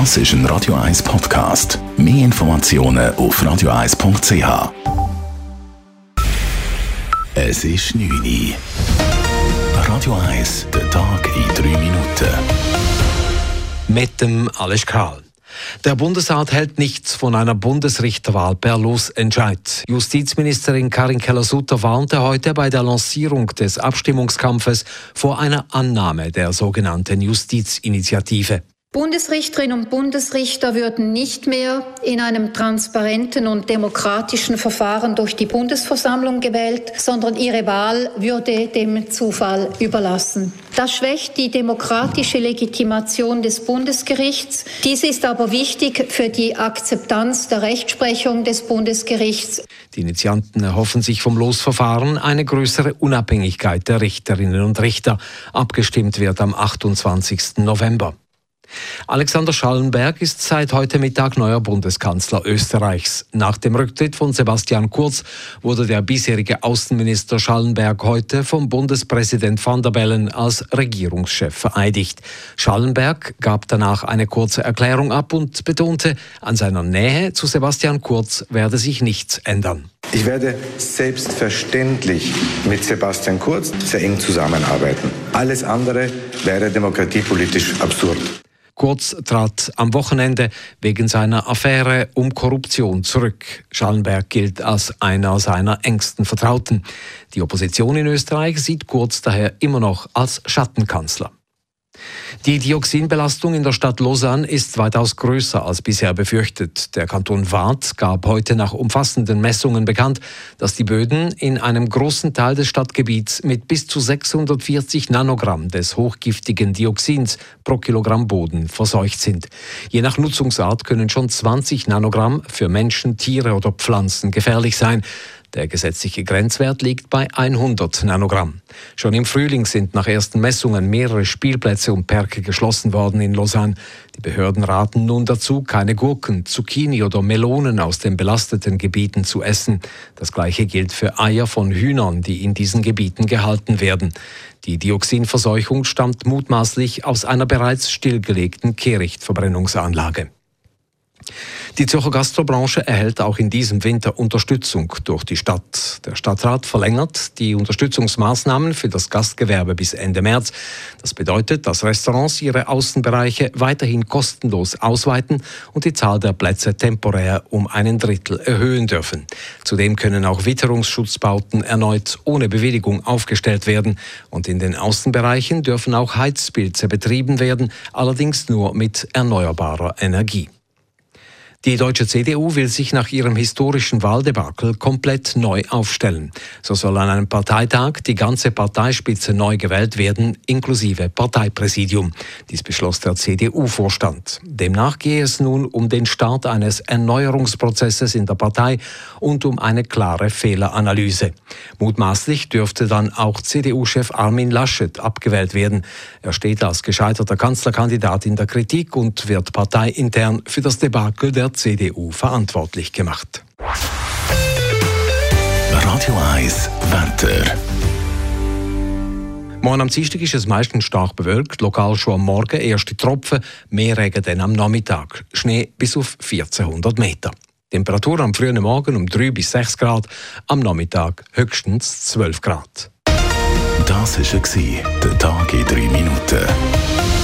Das ist ein Radio 1 Podcast. Mehr Informationen auf radio1.ch. Es ist 9 Uhr. Radio 1, der Tag in 3 Minuten. Mit dem Alles Kral. Der Bundesrat hält nichts von einer Bundesrichterwahl per Losentscheid. Justizministerin Karin Keller-Sutter warnte heute bei der Lancierung des Abstimmungskampfes vor einer Annahme der sogenannten Justizinitiative. Bundesrichterinnen und Bundesrichter würden nicht mehr in einem transparenten und demokratischen Verfahren durch die Bundesversammlung gewählt, sondern ihre Wahl würde dem Zufall überlassen. Das schwächt die demokratische Legitimation des Bundesgerichts. Dies ist aber wichtig für die Akzeptanz der Rechtsprechung des Bundesgerichts. Die Initianten erhoffen sich vom Losverfahren eine größere Unabhängigkeit der Richterinnen und Richter. Abgestimmt wird am 28. November. Alexander Schallenberg ist seit heute Mittag neuer Bundeskanzler Österreichs. Nach dem Rücktritt von Sebastian Kurz wurde der bisherige Außenminister Schallenberg heute vom Bundespräsident van der Bellen als Regierungschef vereidigt. Schallenberg gab danach eine kurze Erklärung ab und betonte, an seiner Nähe zu Sebastian Kurz werde sich nichts ändern. Ich werde selbstverständlich mit Sebastian Kurz sehr eng zusammenarbeiten. Alles andere wäre demokratiepolitisch absurd. Kurz trat am Wochenende wegen seiner Affäre um Korruption zurück. Schallenberg gilt als einer seiner engsten Vertrauten. Die Opposition in Österreich sieht Kurz daher immer noch als Schattenkanzler. Die Dioxinbelastung in der Stadt Lausanne ist weitaus größer als bisher befürchtet. Der Kanton Waadt gab heute nach umfassenden Messungen bekannt, dass die Böden in einem großen Teil des Stadtgebiets mit bis zu 640 Nanogramm des hochgiftigen Dioxins pro Kilogramm Boden verseucht sind. Je nach Nutzungsart können schon 20 Nanogramm für Menschen, Tiere oder Pflanzen gefährlich sein. Der gesetzliche Grenzwert liegt bei 100 Nanogramm. Schon im Frühling sind nach ersten Messungen mehrere Spielplätze und Perke geschlossen worden in Lausanne. Die Behörden raten nun dazu, keine Gurken, Zucchini oder Melonen aus den belasteten Gebieten zu essen. Das gleiche gilt für Eier von Hühnern, die in diesen Gebieten gehalten werden. Die Dioxinverseuchung stammt mutmaßlich aus einer bereits stillgelegten Kehrichtverbrennungsanlage. Die Zürcher Gastrobranche erhält auch in diesem Winter Unterstützung durch die Stadt. Der Stadtrat verlängert die Unterstützungsmaßnahmen für das Gastgewerbe bis Ende März. Das bedeutet, dass Restaurants ihre Außenbereiche weiterhin kostenlos ausweiten und die Zahl der Plätze temporär um einen Drittel erhöhen dürfen. Zudem können auch Witterungsschutzbauten erneut ohne Bewilligung aufgestellt werden und in den Außenbereichen dürfen auch Heizpilze betrieben werden, allerdings nur mit erneuerbarer Energie. Die deutsche CDU will sich nach ihrem historischen Wahldebakel komplett neu aufstellen. So soll an einem Parteitag die ganze Parteispitze neu gewählt werden, inklusive Parteipräsidium. Dies beschloss der CDU-Vorstand. Demnach gehe es nun um den Start eines Erneuerungsprozesses in der Partei und um eine klare Fehleranalyse. Mutmaßlich dürfte dann auch CDU-Chef Armin Laschet abgewählt werden. Er steht als gescheiterter Kanzlerkandidat in der Kritik und wird parteiintern für das Debakel der CDU verantwortlich gemacht. Radio 1 Wetter. Morgen am Dienstag ist es meistens stark bewölkt, lokal schon am Morgen erste Tropfen, mehr Regen dann am Nachmittag. Schnee bis auf 1400 Meter. Temperatur am frühen Morgen um 3 bis 6 Grad, am Nachmittag höchstens 12 Grad. Das war der Tag in 3 Minuten.